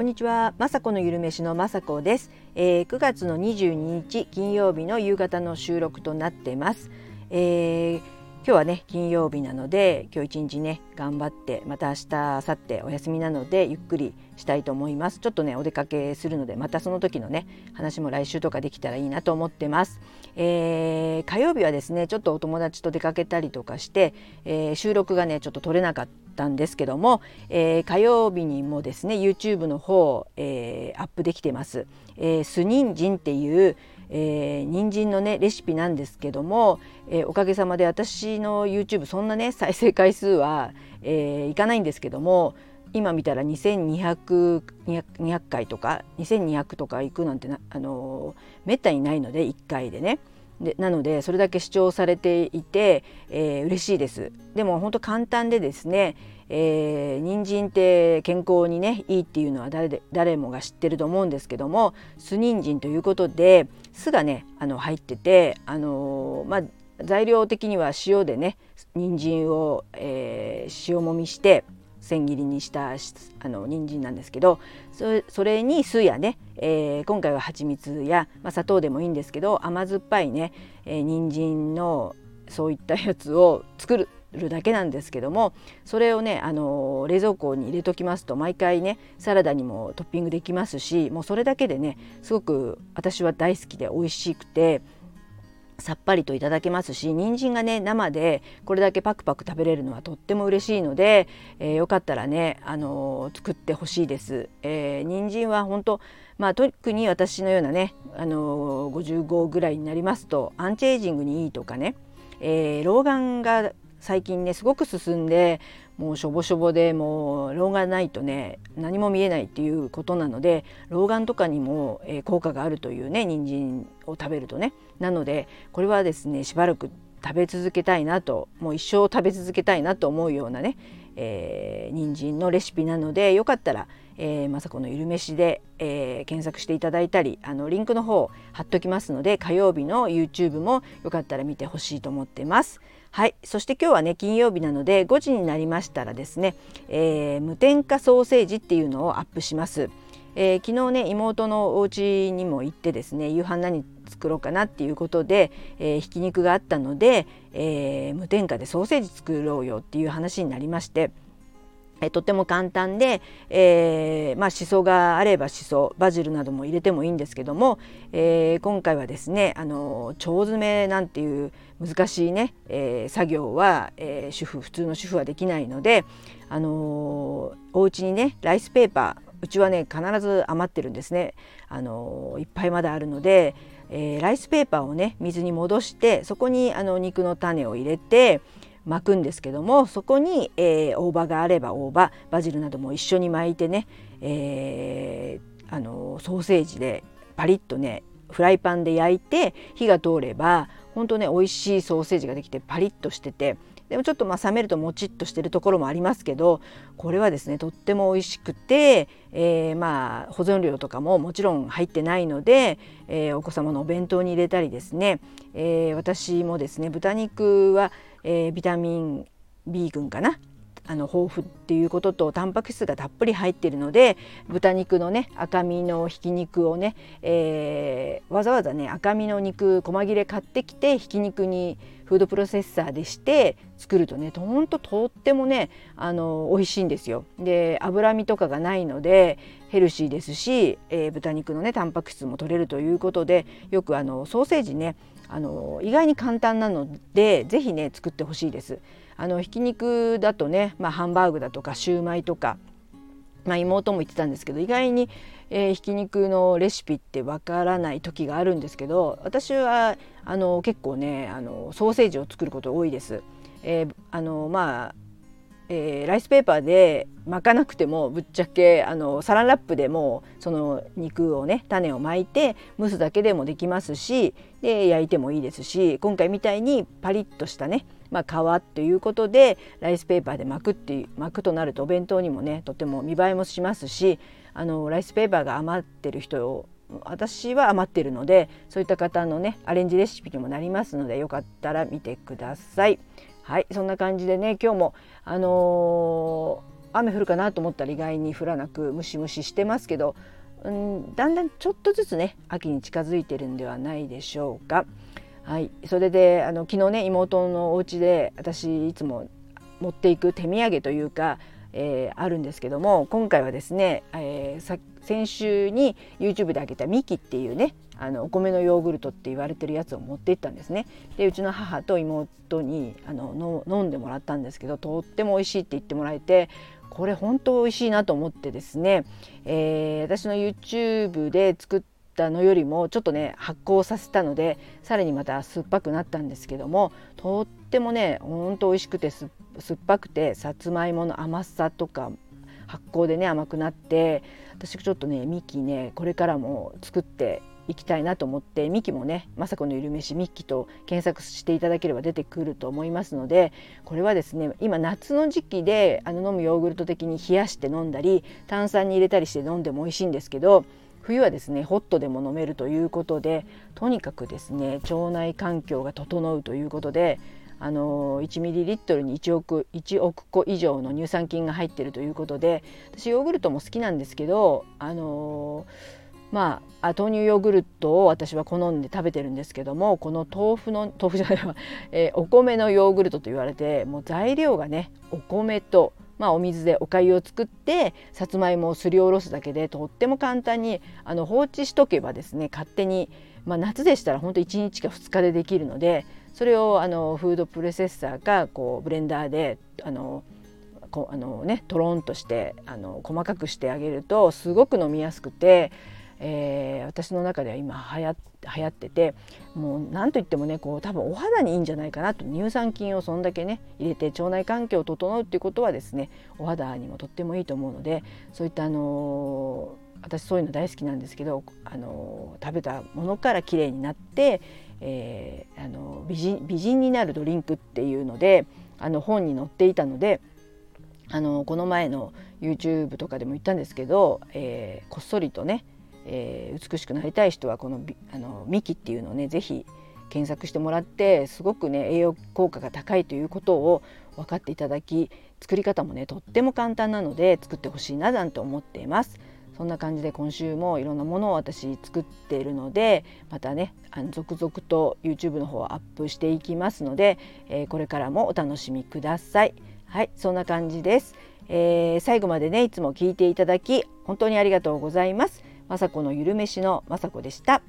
こんにちは、まさこのゆるめしのまさこです、えー、9月の22日金曜日の夕方の収録となってます、えー今日はね金曜日なので今日一日ね頑張ってまた明日明後日お休みなのでゆっくりしたいと思います。ちょっとねお出かけするのでまたその時のね話も来週とかできたらいいなと思ってます、えー、火曜日はですねちょっとお友達と出かけたりとかして、えー、収録がねちょっと取れなかったんですけども、えー、火曜日にもですね YouTube の方、えー、アップできてます、えー、スニンジンっていうえー、人参のねレシピなんですけども、えー、おかげさまで私の YouTube そんなね再生回数は、えー、いかないんですけども今見たら2200 200, 回とか2200とかいくなんてな、あのめったにないので1回でね。でなのでそれだけ視聴されていて、えー、嬉しいですでも本当簡単でですね、えー、人参って健康にねいいっていうのは誰で誰もが知ってると思うんですけども酢人参ということで酢がねあの入っててあのー、まあ材料的には塩でね人参を、えー、塩もみして千切りにしたあの人参なんですけどそれに酢やね、えー、今回は蜂蜜や、まあ、砂糖でもいいんですけど甘酸っぱいね、えー、人参のそういったやつを作るるだけなんですけどもそれをねあの冷蔵庫に入れときますと毎回ねサラダにもトッピングできますしもうそれだけでねすごく私は大好きで美味しくてさっぱりといただけますし人参がね生でこれだけパクパク食べれるのはとっても嬉しいので、えー、よかったらね、あのー、作ってほしいです。えー、人参は本当まあ、特に私のようなね、あのー、55ぐらいになりますとアンチエイジングにいいとかね、えー、老眼が最近ねすごく進んでもうしょぼしょぼでもう老眼ないとね何も見えないっていうことなので老眼とかにも、えー、効果があるというね人参を食べるとねなのでこれはですねしばらく食べ続けたいなともう一生食べ続けたいなと思うようなね、えー、人参のレシピなのでよかったら、えー、まさこのゆるめしで、えー、検索していただいたりあのリンクの方貼っときますので火曜日の YouTube もよかったら見てほしいと思ってます。はいそして今日はね金曜日なので5時になりましたらですね、えー、無添加ソーセージっていうのをアップします。えー、昨日ね妹のお家にも行ってですね夕飯何作ろうかなっていうことで、えー、ひき肉があったので、えー、無添加でソーセージ作ろうよっていう話になりましてえとても簡単で、えー、まあしそがあればしそバジルなども入れてもいいんですけども、えー、今回はですねあの腸詰めなんていう難しいね、えー、作業は、え、主婦普通の主婦はできないので、あのー、お家にねライスペーパーうちはね必ず余ってるんですね、あの、いっぱいまだあるので、え、ライスペーパーをね水に戻してそこにあの肉の種を入れて巻くんですけどもそこに、えー、大葉があれば大葉バジルなども一緒に巻いてね、えー、あのソーセージでパリッとねフライパンで焼いて火が通れば本当ね美味しいソーセージができてパリッとしててでもちょっとまあ冷めるともちっとしてるところもありますけどこれはですねとっても美味しくて、えー、まあ保存料とかももちろん入ってないので、えー、お子様のお弁当に入れたりですね、えー、私もですね豚肉は、えー、ビタミン B 群かな？あの豊富っていうこととタンパク質がたっぷり入っているので豚肉のね赤身のひき肉をね、えー、わざわざね赤身の肉細切れ買ってきてひき肉にフードプロセッサーでして作るとねほんととってもねあの美味しいんですよ。で脂身とかがないのでヘルシーですし、えー、豚肉のねタンパク質も取れるということでよくあのソーセージねあの意外に簡単なので是非ね作ってほしいです。あのひき肉だとね、まあ、ハンバーグだとかシューマイとか、まあ、妹も言ってたんですけど意外に、えー、ひき肉のレシピってわからない時があるんですけど私はあの結構ねあのソーセージを作ること多いです。えー、あのまあえー、ライスペーパーで巻かなくてもぶっちゃけあのサランラップでもその肉をね種を巻いて蒸すだけでもできますしで焼いてもいいですし今回みたいにパリッとしたね、まあ、皮ということでライスペーパーで巻くっていう巻くとなるとお弁当にもねとても見栄えもしますしあのライスペーパーが余ってる人を私は余ってるのでそういった方のねアレンジレシピにもなりますのでよかったら見てください。はいそんな感じでね今日もあの雨降るかなと思ったら意外に降らなくムシムシしてますけど、うん、だんだんちょっとずつね秋に近づいてるんではないでしょうか。はい、それであの昨日ね妹のお家で私いつも持っていく手土産というか、えー、あるんですけども今回はですね、えー、先週に YouTube であげたミキっていうねあのお米のヨーグルトって言われてるやつを持って行ったんですね。でうちの母と妹にあの飲んでもらったんですけどとっても美味しいって言ってもらえてこれ本当美味しいなと思ってですね、えー、私の YouTube で作ったのよりもちょっとね発酵させたのでさらにまた酸っぱくなったんですけどもとってもねほんと美味しくて酸っぱくてさつまいもの甘さとか発酵でね甘くなって私ちょっとねミキねこれからも作っていきたいなと思ってミキもね「雅子のゆるめしミッキ」と検索していただければ出てくると思いますのでこれはですね今夏の時期であの飲むヨーグルト的に冷やして飲んだり炭酸に入れたりして飲んでも美味しいんですけど冬はですねホットでも飲めるということでとにかくですね腸内環境が整うということであの1ミリリットルに1億 ,1 億個以上の乳酸菌が入っているということで私ヨーグルトも好きなんですけどあのまあ豆乳ヨーグルトを私は好んで食べてるんですけどもこの豆腐の豆腐じゃないわ、えー、お米のヨーグルトと言われてもう材料がねお米とまあ、お水でお粥を作ってさつまいもをすりおろすだけでとっても簡単にあの放置しとけばですね勝手に、まあ、夏でしたら本当1日か2日でできるのでそれをあのフードプロセッサーかこうブレンダーであのこあのねトロンとしてあの細かくしてあげるとすごく飲みやすくて、えー、私の中では今流行流行っててもう何と言ってもねこう多分お肌にいいんじゃないかなと。乳酸菌をそんだけね入れて腸内環境を整うっていうことはですねお肌にもとってもいいと思うのでそういったあのー私そういうの大好きなんですけどあの食べたものから綺麗になって、えー、あの美人美人になるドリンクっていうのであの本に載っていたのであのこの前の YouTube とかでも言ったんですけど、えー、こっそりとね、えー、美しくなりたい人はこのあのミキっていうのをね是非検索してもらってすごくね栄養効果が高いということを分かっていただき作り方もねとっても簡単なので作ってほしいななんて思っています。そんな感じで今週もいろんなものを私作っているのでまたねあの続々と YouTube の方をアップしていきますので、えー、これからもお楽しみください。はいそんな感じです、えー、最後までねいつも聞いていただき本当にありがとうございます。まさこのゆるめしのまさこでした。